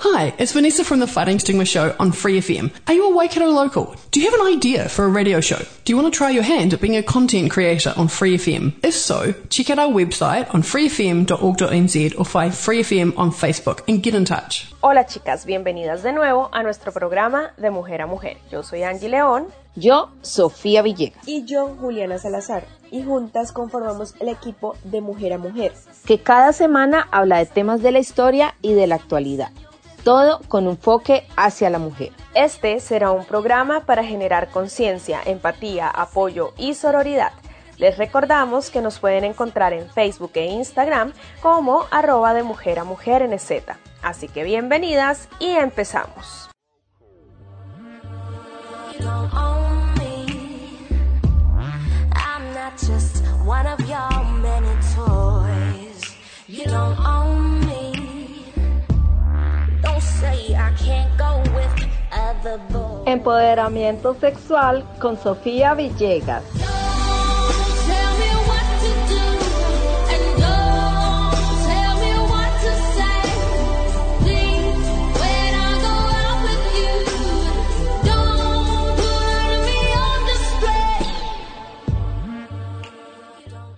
Hi, it's Vanessa from the Fighting Stigma Show on Free FM. Are you a Waikato local? Do you have an idea for a radio show? Do you want to try your hand at being a content creator on Free FM? If so, check out our website on freefm.org.nz or find Free FM on Facebook and get in touch. Hola chicas, bienvenidas de nuevo a nuestro programa de Mujer a Mujer. Yo soy Angie León. Yo, Sofía Villegas. Y yo, Juliana Salazar. Y juntas conformamos el equipo de Mujer a Mujer. Que cada semana habla de temas de la historia y de la actualidad todo con enfoque hacia la mujer. Este será un programa para generar conciencia, empatía, apoyo y sororidad. Les recordamos que nos pueden encontrar en Facebook e Instagram como arroba de mujer a mujer en Z. Así que bienvenidas y empezamos. Empoderamiento sexual con Sofía Villegas.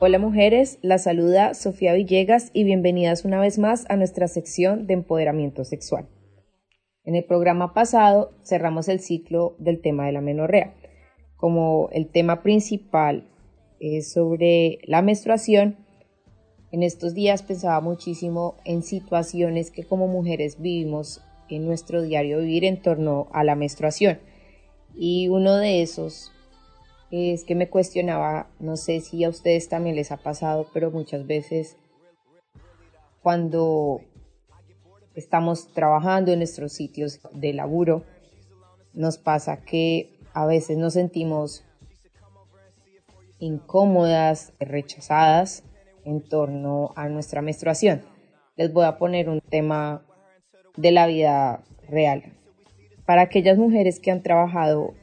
Hola mujeres, la saluda Sofía Villegas y bienvenidas una vez más a nuestra sección de empoderamiento sexual. En el programa pasado cerramos el ciclo del tema de la menorrea. Como el tema principal es sobre la menstruación, en estos días pensaba muchísimo en situaciones que como mujeres vivimos en nuestro diario vivir en torno a la menstruación. Y uno de esos es que me cuestionaba, no sé si a ustedes también les ha pasado, pero muchas veces cuando estamos trabajando en nuestros sitios de laburo, nos pasa que a veces nos sentimos incómodas, rechazadas en torno a nuestra menstruación. Les voy a poner un tema de la vida real. Para aquellas mujeres que han trabajado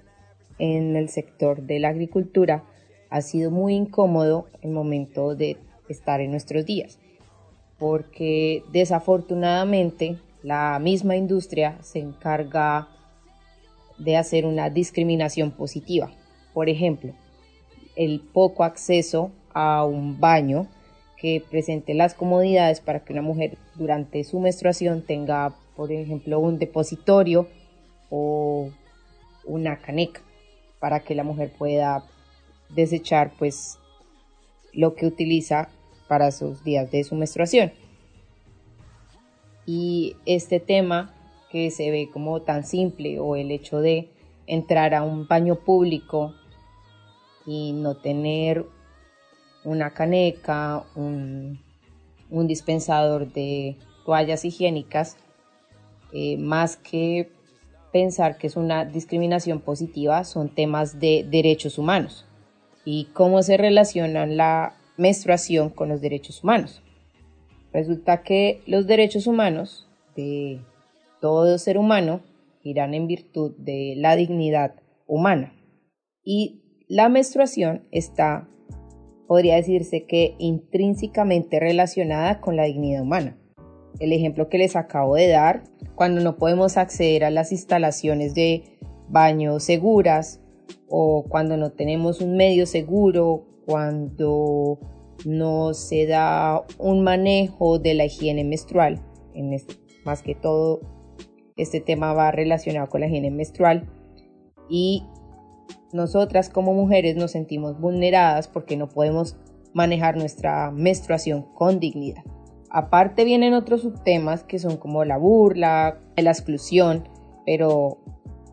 en el sector de la agricultura, ha sido muy incómodo el momento de estar en nuestros días porque desafortunadamente la misma industria se encarga de hacer una discriminación positiva. Por ejemplo, el poco acceso a un baño que presente las comodidades para que una mujer durante su menstruación tenga, por ejemplo, un depositorio o una caneca para que la mujer pueda desechar pues lo que utiliza para sus días de su menstruación. Y este tema que se ve como tan simple o el hecho de entrar a un baño público y no tener una caneca, un, dispensador de toallas higiénicas, eh, más que pensar que es una discriminación positiva, son temas de derechos humanos y cómo se relacionan la menstruación con los derechos humanos. Resulta que los derechos humanos de todo ser humano irán en virtud de la dignidad humana. Y la menstruación está, podría decirse que intrínsecamente relacionada con la dignidad humana. El ejemplo que les acabo de dar, cuando no podemos acceder a las instalaciones de baño seguras o cuando no tenemos un medio seguro cuando no se da un manejo de la higiene menstrual, en más que todo este tema va relacionado con la higiene menstrual y nosotras como mujeres nos sentimos vulneradas porque no podemos manejar nuestra menstruación con dignidad. Aparte vienen otros subtemas que son como la burla, la exclusión, pero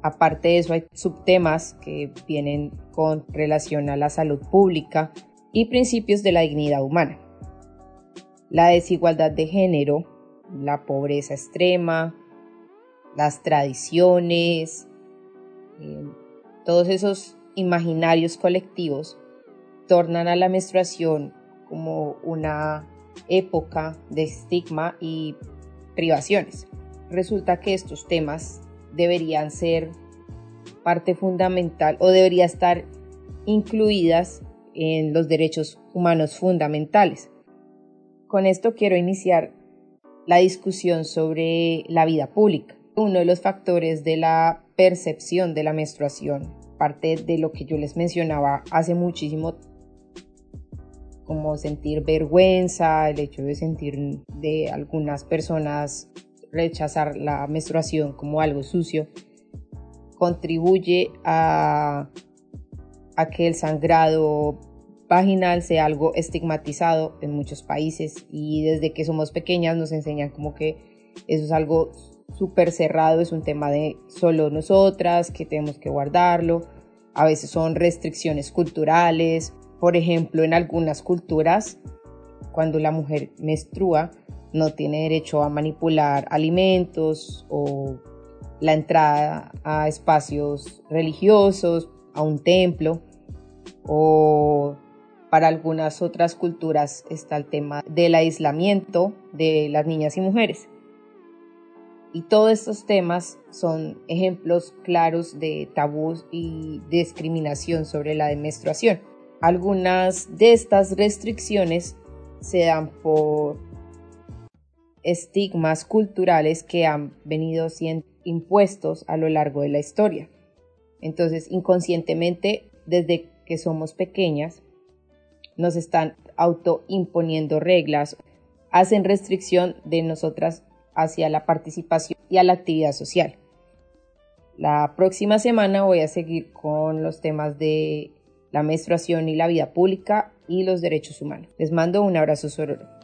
aparte de eso hay subtemas que vienen con relación a la salud pública y principios de la dignidad humana. La desigualdad de género, la pobreza extrema, las tradiciones, eh, todos esos imaginarios colectivos tornan a la menstruación como una época de estigma y privaciones. resulta que estos temas deberían ser parte fundamental o debería estar incluidas en los derechos humanos fundamentales. Con esto quiero iniciar la discusión sobre la vida pública. Uno de los factores de la percepción de la menstruación, parte de lo que yo les mencionaba hace muchísimo, como sentir vergüenza, el hecho de sentir de algunas personas rechazar la menstruación como algo sucio, contribuye a, que el sangrado vaginal sea algo estigmatizado en muchos países y desde que somos pequeñas nos enseñan como que eso es algo súper cerrado, es un tema de solo nosotras, que tenemos que guardarlo. A veces son restricciones culturales. Por ejemplo, en algunas culturas, cuando la mujer menstrua, no tiene derecho a manipular alimentos o la entrada a espacios religiosos, a un templo o para algunas otras culturas está el tema del aislamiento de las niñas y mujeres. Y todos estos temas son ejemplos claros de tabús y discriminación sobre la menstruación. Algunas de estas restricciones se dan por estigmas culturales que han venido siendo impuestos a lo largo de la historia. Entonces, inconscientemente, desde que somos pequeñas, nos están autoimponiendo reglas, hacen restricción de nosotras hacia la participación y a la actividad social. La próxima semana voy a seguir con los temas de la menstruación y la vida pública y los derechos humanos. Les mando un abrazo sororo.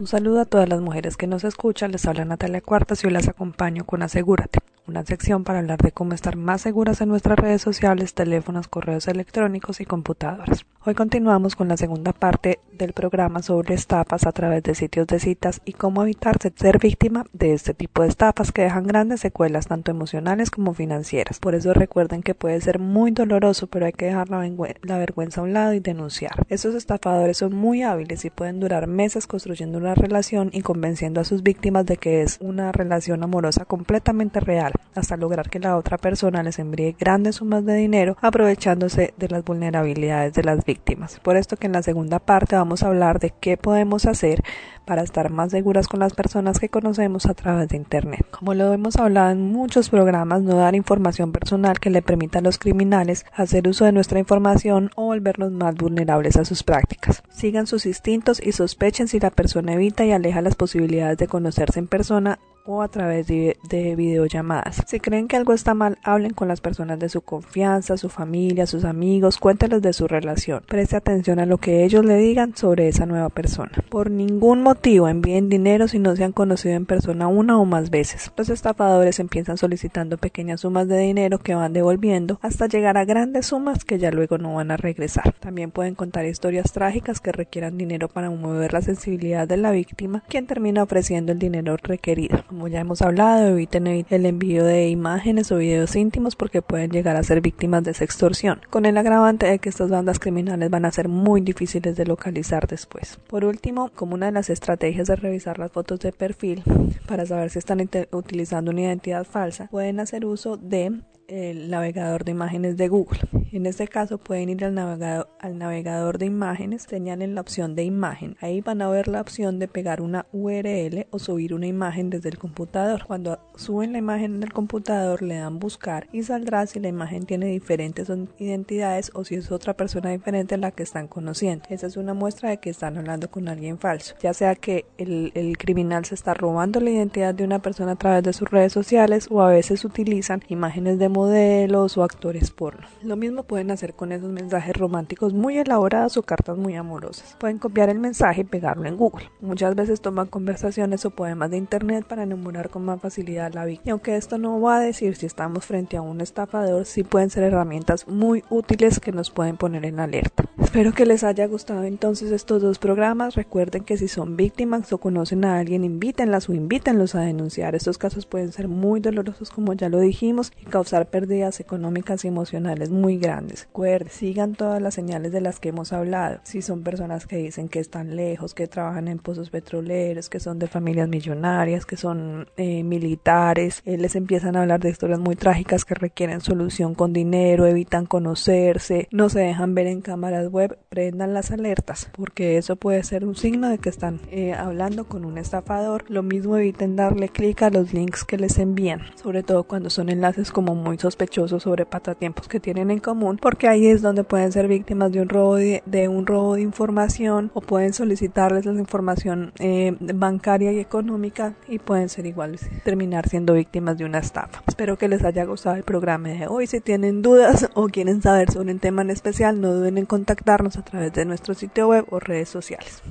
Un saludo a todas las mujeres que nos escuchan, les habla Natalia Cuartas y hoy las acompaño con Asegúrate, una sección para hablar de cómo estar más seguras en nuestras redes sociales, teléfonos, correos electrónicos y computadoras. Hoy continuamos con la segunda parte del programa sobre estafas a través de sitios de citas y cómo evitar ser víctima de este tipo de estafas que dejan grandes secuelas tanto emocionales como financieras. Por eso recuerden que puede ser muy doloroso, pero hay que dejar la, la vergüenza a un lado y denunciar. Estos estafadores son muy hábiles y pueden durar meses construyendo una relación y convenciendo a sus víctimas de que es una relación amorosa completamente real, hasta lograr que la otra persona les envíe grandes sumas de dinero aprovechándose de las vulnerabilidades de las víctimas. Por esto que en la segunda parte vamos a hablar de qué podemos hacer para estar más seguras con las personas que conocemos a través de Internet. Como lo hemos hablado en muchos programas, no dar información personal que le permita a los criminales hacer uso de nuestra información o volvernos más vulnerables a sus prácticas. Sigan sus instintos y sospechen si la persona evita y aleja las posibilidades de conocerse en persona o a través de, de, videollamadas. Si creen que algo está mal, hablen con las personas de su confianza, su familia, sus amigos, cuénteles de su relación. Preste atención a lo que ellos le digan sobre esa nueva persona. Por ningún motivo envíen dinero si no se han conocido en persona una o más veces. Los estafadores empiezan solicitando pequeñas sumas de dinero que van devolviendo hasta llegar a grandes sumas que ya luego no van a regresar. También pueden contar historias trágicas que requieran dinero para mover la sensibilidad de la víctima, quien termina ofreciendo el dinero requerido. Como ya hemos hablado, eviten el envío de imágenes o videos íntimos porque pueden llegar a ser víctimas de extorsión, con el agravante de que estas bandas criminales van a ser muy difíciles de localizar después. Por último, como una de las estrategias de revisar las fotos de perfil para saber si están utilizando una identidad falsa, pueden hacer uso de el navegador de imágenes de Google. En este caso pueden ir al navegador, al navegador de imágenes, señalen la opción de imagen. Ahí van a ver la opción de pegar una URL o subir una imagen desde el computador. Cuando suben la imagen en el computador le dan buscar y saldrá si la imagen tiene diferentes identidades o si es otra persona diferente a la que están conociendo. Esa es una muestra de que están hablando con alguien falso. Ya sea que el, el criminal se está robando la identidad de una persona a través de sus redes sociales o a veces utilizan imágenes de modelos o actores porno. Lo mismo pueden hacer con esos mensajes románticos muy elaborados o cartas muy amorosas. Pueden copiar el mensaje y pegarlo en Google. Muchas veces toman conversaciones o poemas de internet para enamorar con más facilidad a la víctima. Aunque esto no va a decir si estamos frente a un estafador, sí pueden ser herramientas muy útiles que nos pueden poner en alerta. Espero que les haya gustado entonces estos dos programas. Recuerden que si son víctimas o conocen a alguien, invítenlas o invítenlos a denunciar. Estos casos pueden ser muy dolorosos, como ya lo dijimos, y causar pérdidas económicas y emocionales muy grandes. Recuerden, sigan todas las señales de las que hemos hablado. Si son personas que dicen que están lejos, que trabajan en pozos petroleros, que son de familias millonarias, que son eh, militares, eh, les empiezan a hablar de historias muy trágicas que requieren solución con dinero, evitan conocerse, no se dejan ver en cámaras web prendan las alertas porque eso puede ser un signo de que están eh, hablando con un estafador. Lo mismo eviten darle clic a los links que les envían, sobre todo cuando son enlaces como muy sospechosos sobre patatiempos que tienen en común, porque ahí es donde pueden ser víctimas de un robo de, un robo de información o pueden solicitarles la información eh, bancaria y económica y pueden ser iguales, terminar siendo víctimas de una estafa. Espero que les haya gustado el programa de hoy. Si tienen dudas o quieren saber sobre un tema en especial, no duden en contactar a través de nuestro sitio web o redes sociales.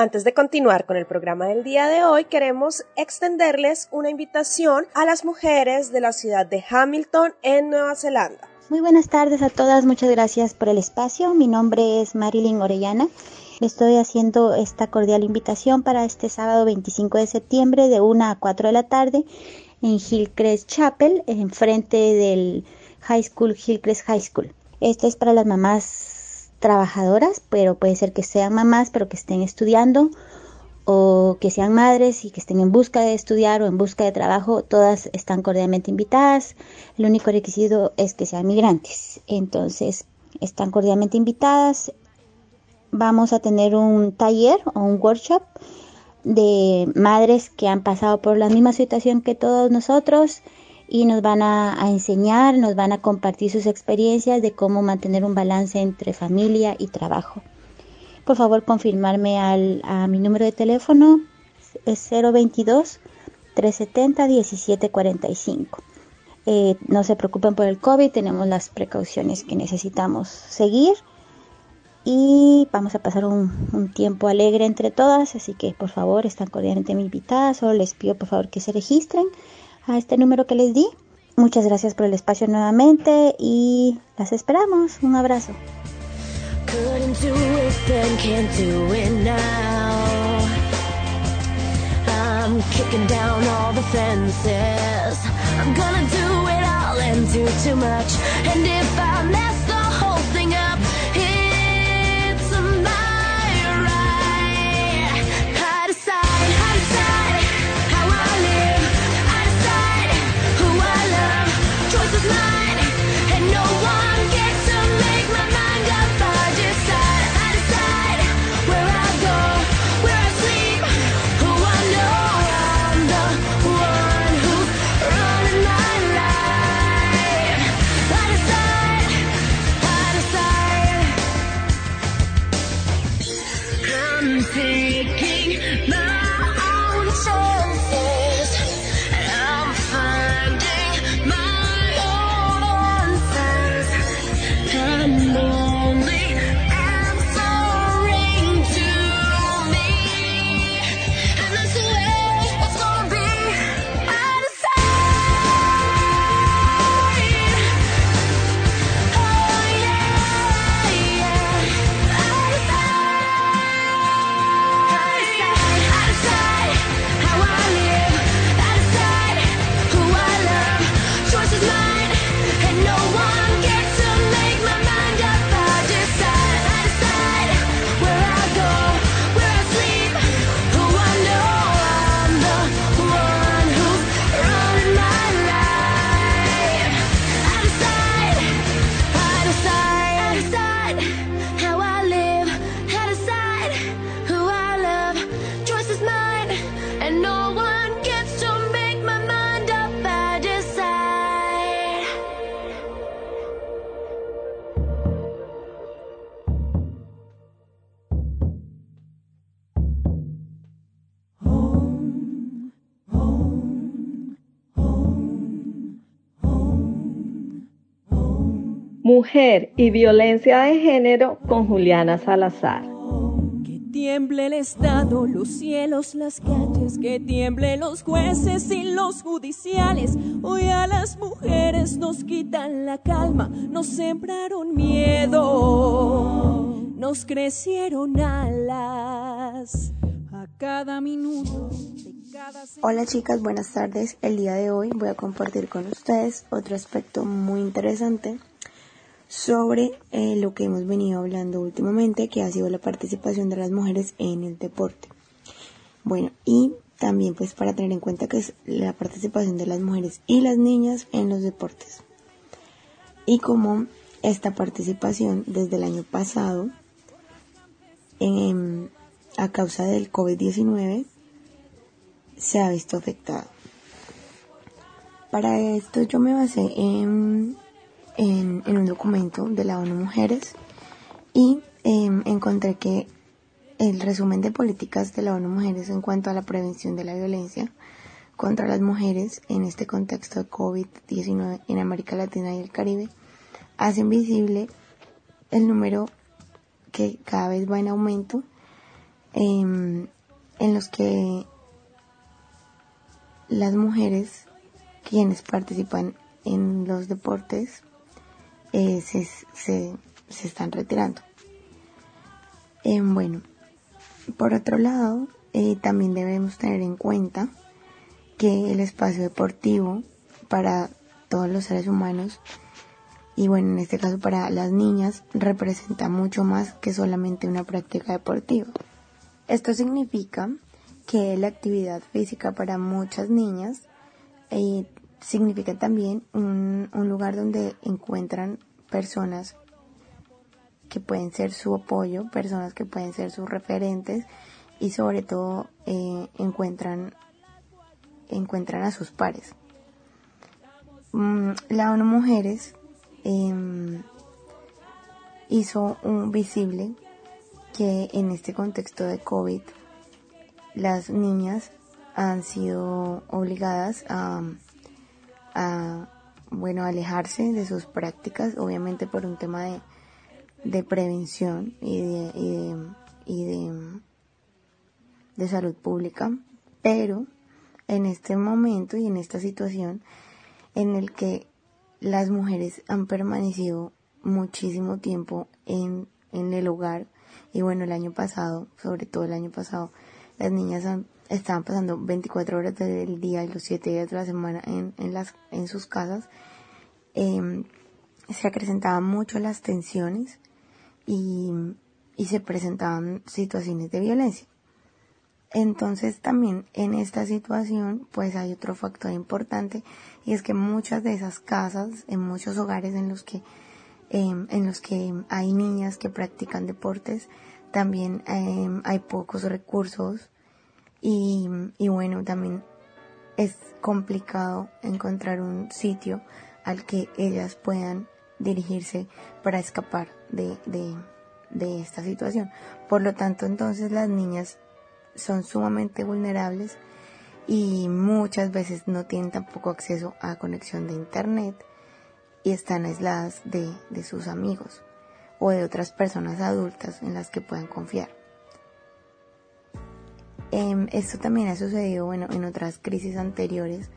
Antes de continuar con el programa del día de hoy, queremos extenderles una invitación a las mujeres de la ciudad de Hamilton en Nueva Zelanda. Muy buenas tardes a todas, muchas gracias por el espacio. Mi nombre es Marilyn Orellana. Estoy haciendo esta cordial invitación para este sábado 25 de septiembre de 1 a 4 de la tarde en Hillcrest Chapel, enfrente del High School, Hillcrest High School. Esto es para las mamás trabajadoras, pero puede ser que sean mamás, pero que estén estudiando, o que sean madres y que estén en busca de estudiar o en busca de trabajo, todas están cordialmente invitadas. El único requisito es que sean migrantes. Entonces, están cordialmente invitadas. Vamos a tener un taller o un workshop de madres que han pasado por la misma situación que todos nosotros y nos van a, enseñar, nos van a compartir sus experiencias de cómo mantener un balance entre familia y trabajo. Por favor, confirmarme al, a mi número de teléfono, es 022 370 1745. Eh, no se preocupen por el COVID, tenemos las precauciones que necesitamos seguir y vamos a pasar un, un, tiempo alegre entre todas, así que por favor están cordialmente invitadas, solo les pido por favor que se registren a este número que les di. Muchas gracias por el espacio nuevamente y las esperamos. Un abrazo. I'm gonna do it all and do too much. And if Mujer y violencia de género con Juliana Salazar. Que tiemble el Estado, los cielos, las calles, que tiemble los jueces y los judiciales. Hoy a las mujeres nos quitan la calma, nos sembraron miedo, nos crecieron alas a cada minuto. Hola chicas, buenas tardes. El día de hoy voy a compartir con ustedes otro aspecto muy interesante sobre eh, lo que hemos venido hablando últimamente, que ha sido la participación de las mujeres en el deporte. Bueno, y también pues para tener en cuenta que es la participación de las mujeres y las niñas en los deportes. Y como esta participación desde el año pasado, a causa del COVID-19, se ha visto afectada. Para esto yo me basé en, en, un documento de la ONU Mujeres y em, encontré que el resumen de políticas de la ONU Mujeres en cuanto a la prevención de la violencia contra las mujeres en este contexto de COVID-19 en América Latina y el Caribe hacen visible el número que cada vez va en aumento em, en los que las mujeres quienes participan en los deportes eh, se, se, están retirando. Eh, bueno, por otro lado, eh, también debemos tener en cuenta que el espacio deportivo para todos los seres humanos y bueno, en este caso para las niñas representa mucho más que solamente una práctica deportiva. Esto significa que la actividad física para muchas niñas significa también un, lugar donde encuentran personas que pueden ser su apoyo, personas que pueden ser sus referentes y sobre todo eh, encuentran, encuentran a sus pares. Mm, la ONU Mujeres em, hizo un visible que en este contexto de COVID las niñas han sido obligadas a, bueno, alejarse de sus prácticas, obviamente por un tema de, de prevención y de, y de, de salud pública, pero en este momento y en esta situación en el que las mujeres han permanecido muchísimo tiempo en, en el hogar y bueno el año pasado, sobre todo el año pasado, las niñas estaban pasando 24 horas del día y los 7 días de la semana en, en, las, en sus casas. Em, se acrecentaban mucho las tensiones y, y se presentaban situaciones de violencia. Entonces también en esta situación pues hay otro factor importante y es que muchas de esas casas, en muchos hogares en los que, em, en los que hay niñas que practican deportes, también em, hay pocos recursos y, bueno, también es complicado encontrar un sitio al que ellas puedan dirigirse para escapar de, de esta situación. Por lo tanto, entonces las niñas son sumamente vulnerables y muchas veces no tienen tampoco acceso a conexión de internet y están aisladas de, de sus amigos o de otras personas adultas en las que puedan confiar. Em, esto también ha sucedido bueno, en otras crisis anteriores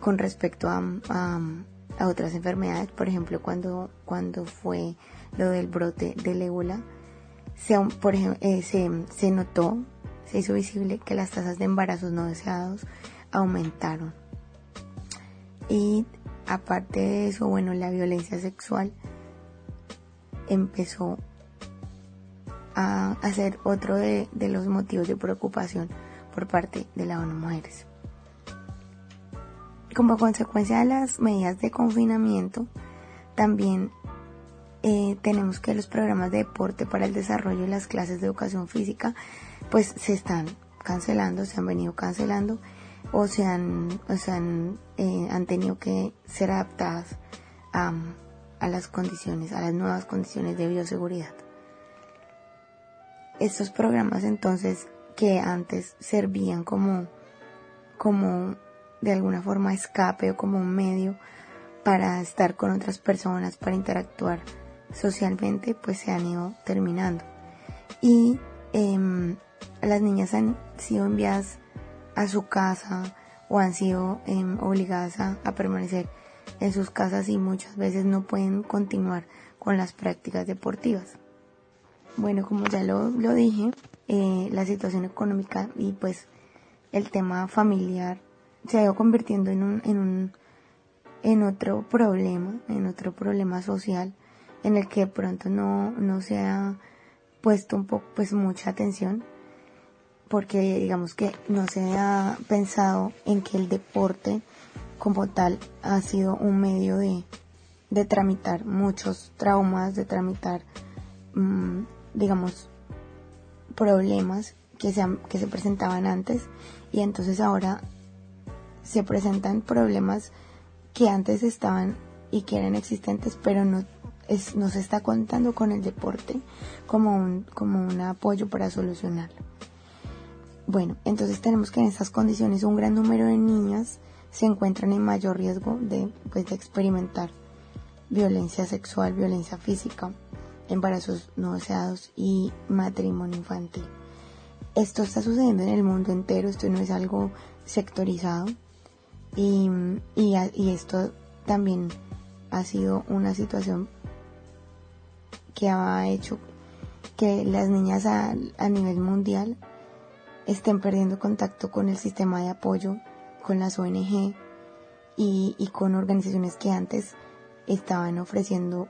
con respecto a, a, otras enfermedades, por ejemplo cuando, cuando fue lo del brote del ébola, se, por eh, se, se notó, se hizo visible que las tasas de embarazos no deseados aumentaron. Y aparte de eso, bueno, la violencia sexual empezó a, ser otro de, los motivos de preocupación por parte de la ONU Mujeres. Como consecuencia de las medidas de confinamiento, también eh, tenemos que los programas de deporte para el desarrollo y las clases de educación física pues se están cancelando, se han venido cancelando o se han, o han, eh, han tenido que ser adaptadas a las condiciones, a las nuevas condiciones de bioseguridad. Estos programas entonces que antes servían como, como de alguna forma escape o como un medio para estar con otras personas, para interactuar socialmente, pues se han ido terminando. Y em, las niñas han sido enviadas a su casa o han sido em, obligadas a, permanecer en sus casas y muchas veces no pueden continuar con las prácticas deportivas. Bueno, como ya lo, dije, eh, la situación económica y pues el tema familiar se ha ido convirtiendo en un, en un en otro problema, en otro problema social en el que de pronto no, no se ha puesto un poco pues mucha atención porque digamos que no se ha pensado en que el deporte como tal ha sido un medio de, de tramitar muchos traumas, de tramitar, mm, digamos, problemas que se, que se presentaban antes y entonces ahora se presentan problemas que antes estaban y que eran existentes, pero no, es, no se está contando con el deporte como un, como un apoyo para solucionarlo. Bueno, entonces tenemos que en estas condiciones un gran número de niñas se encuentran en mayor riesgo de, pues, de experimentar violencia sexual, violencia física, embarazos no deseados y matrimonio infantil. Esto está sucediendo en el mundo entero, esto no es algo sectorizado y, y, esto también ha sido una situación que ha hecho que las niñas a, a nivel mundial estén perdiendo contacto con el sistema de apoyo, con las ONG y, y con organizaciones que antes estaban ofreciendo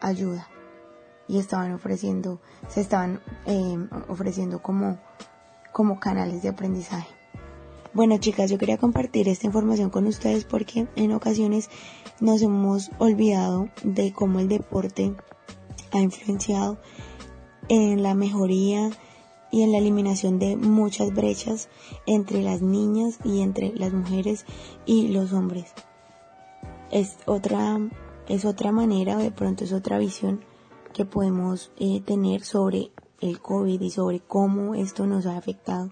ayuda y estaban ofreciendo, se estaban eh, ofreciendo como, como canales de aprendizaje. Bueno chicas, yo quería compartir esta información con ustedes porque en ocasiones nos hemos olvidado de cómo el deporte ha influenciado en la mejoría y en la eliminación de muchas brechas entre las niñas y entre las mujeres y los hombres. Es otra, es otra manera, de pronto es otra visión que podemos eh, tener sobre el COVID y sobre cómo esto nos ha afectado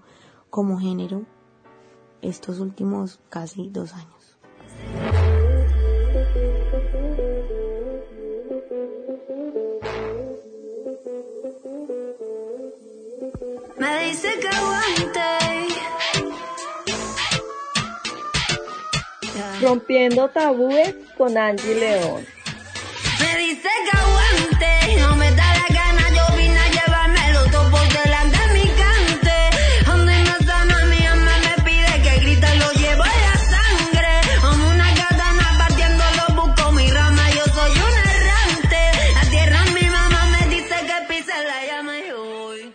como género estos últimos casi dos años. Rompiendo tabúes con Angie León. Me dice que aguante, no me da la gana, yo vine a llevármelo todo por delante de mi cante. Donde no sana mi alma me pide que grite, lo llevo en la sangre. Como una katana partiendo lo busco mi rama, yo soy un errante. La tierra mi mamá me dice que pise la llama y voy.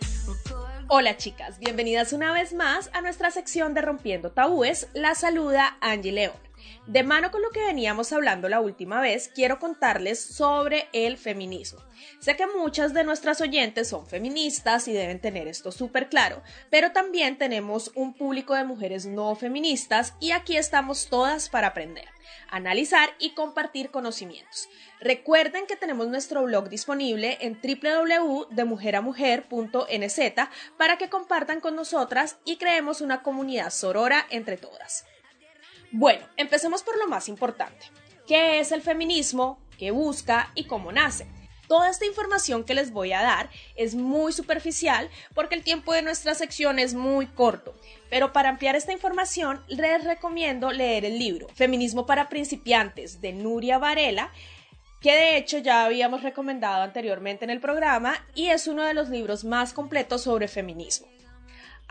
Hola chicas, bienvenidas una vez más a nuestra sección de Rompiendo Tabúes. La saluda Angie León. De mano con lo que veníamos hablando la última vez, quiero contarles sobre el feminismo. Sé que muchas de nuestras oyentes son feministas y deben tener esto súper claro, pero también tenemos un público de mujeres no feministas y aquí estamos todas para aprender, analizar y compartir conocimientos. Recuerden que tenemos nuestro blog disponible en www.demujeramujer.nz para que compartan con nosotras y creemos una comunidad sorora entre todas. Bueno, empecemos por lo más importante. ¿Qué es el feminismo? ¿Qué busca? ¿Y cómo nace? Toda esta información que les voy a dar es muy superficial porque el tiempo de nuestra sección es muy corto. Pero para ampliar esta información les recomiendo leer el libro Feminismo para principiantes de Nuria Varela que de hecho ya habíamos recomendado anteriormente en el programa y es uno de los libros más completos sobre feminismo.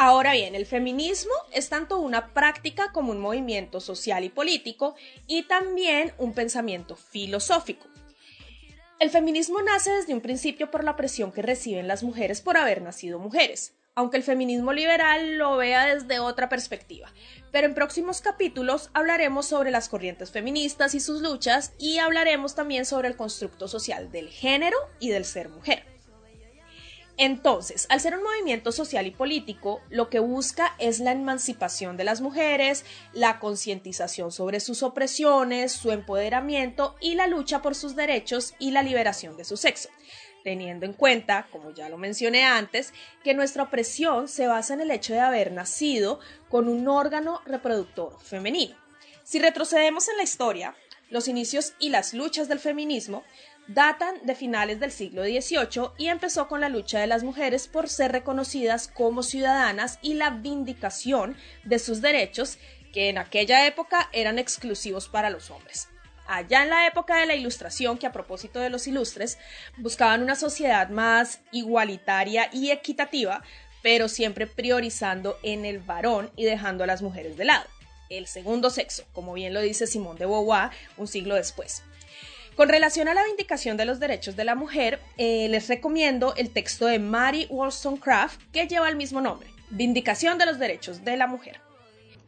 Ahora bien, el feminismo es tanto una práctica como un movimiento social y político y también un pensamiento filosófico. El feminismo nace desde un principio por la presión que reciben las mujeres por haber nacido mujeres, aunque el feminismo liberal lo vea desde otra perspectiva. Pero en próximos capítulos hablaremos sobre las corrientes feministas y sus luchas y hablaremos también sobre el constructo social del género y del ser mujer. Entonces, al ser un movimiento social y político, lo que busca es la emancipación de las mujeres, la concientización sobre sus opresiones, su empoderamiento y la lucha por sus derechos y la liberación de su sexo teniendo en cuenta, como ya lo mencioné antes, que nuestra opresión se basa en el hecho de haber nacido con un órgano reproductor femenino. Si retrocedemos en la historia, los inicios y las luchas del feminismo datan de finales del siglo XVIII y empezó con la lucha de las mujeres por ser reconocidas como ciudadanas y la vindicación de sus derechos que en aquella época eran exclusivos para los hombres. Allá en la época de la Ilustración, que a propósito de los ilustres, buscaban una sociedad más igualitaria y equitativa, pero siempre priorizando en el varón y dejando a las mujeres de lado. El segundo sexo, como bien lo dice Simón de Beauvoir un siglo después. Con relación a la vindicación de los derechos de la mujer, eh, les recomiendo el texto de Mary Wollstonecraft que lleva el mismo nombre, Vindicación de los Derechos de la Mujer.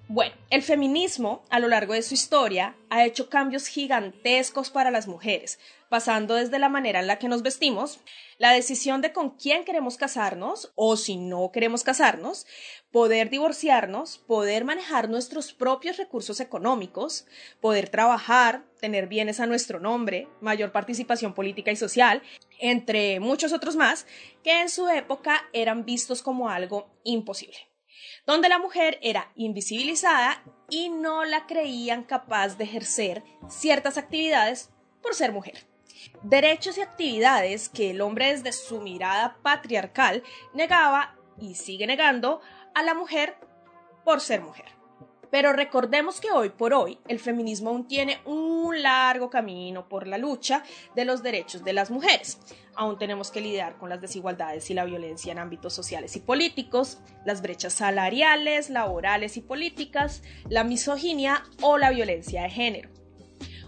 Bueno, el feminismo a lo largo de su historia ha hecho cambios gigantescos para las mujeres, pasando desde la manera en la que nos vestimos, la decisión de con quién queremos casarnos o si no queremos casarnos, poder divorciarnos, poder manejar nuestros propios recursos económicos, poder trabajar, tener bienes a nuestro nombre, mayor participación política y social, entre muchos otros más, que en su época eran vistos como algo imposible donde la mujer era invisibilizada y no la creían capaz de ejercer ciertas actividades por ser mujer. Derechos y actividades que el hombre desde su mirada patriarcal negaba y sigue negando a la mujer por ser mujer. Pero recordemos que hoy por hoy el feminismo aún tiene un largo camino por la lucha de los derechos de las mujeres. Aún tenemos que lidiar con las desigualdades y la violencia en ámbitos sociales y políticos, las brechas salariales, laborales y políticas, la misoginia o la violencia de género.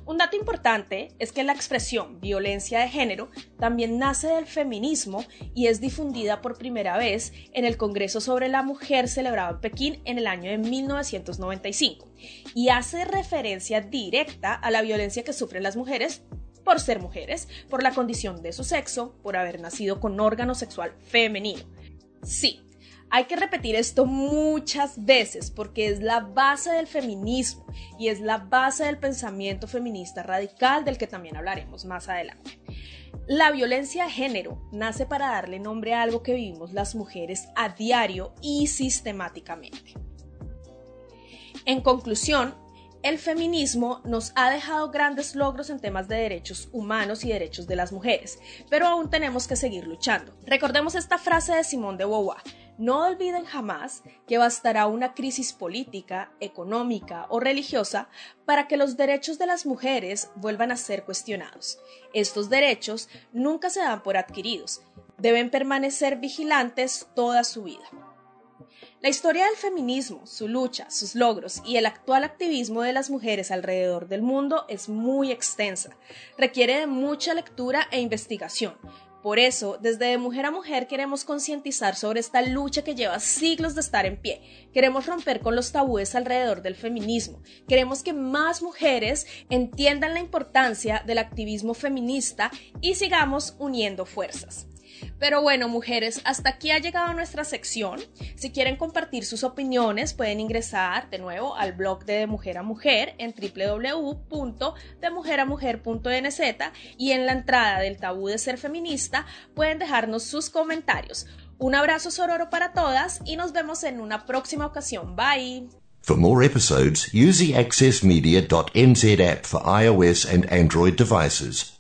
Un dato importante es que la expresión violencia de género también nace del feminismo y es difundida por primera vez en el Congreso sobre la Mujer celebrado en Pekín en el año de 1995 y hace referencia directa a la violencia que sufren las mujeres por ser mujeres, por la condición de su sexo, por haber nacido con órgano sexual femenino. Sí, hay que repetir esto muchas veces porque es la base del feminismo y es la base del pensamiento feminista radical del que también hablaremos más adelante. La violencia de género nace para darle nombre a algo que vivimos las mujeres a diario y sistemáticamente. En conclusión, el feminismo nos ha dejado grandes logros en temas de derechos humanos y derechos de las mujeres, pero aún tenemos que seguir luchando. Recordemos esta frase de Simón de Beauvoir, no olviden jamás que bastará una crisis política, económica o religiosa para que los derechos de las mujeres vuelvan a ser cuestionados. Estos derechos nunca se dan por adquiridos, deben permanecer vigilantes toda su vida. La historia del feminismo, su lucha, sus logros y el actual activismo de las mujeres alrededor del mundo es muy extensa. Requiere de mucha lectura e investigación, por eso, desde de Mujer a Mujer queremos concientizar sobre esta lucha que lleva siglos de estar en pie. Queremos romper con los tabúes alrededor del feminismo. Queremos que más mujeres entiendan la importancia del activismo feminista y sigamos uniendo fuerzas. Pero bueno, mujeres, hasta aquí ha llegado nuestra sección. Si quieren compartir sus opiniones, pueden ingresar de nuevo al blog de De Mujer a Mujer en www.demujeramujer.nz y en la entrada del tabú de ser feminista pueden dejarnos sus comentarios. Un abrazo sororo para todas y nos vemos en una próxima ocasión. Bye. For more episodes, use the accessmedia.nz app for iOS and Android devices,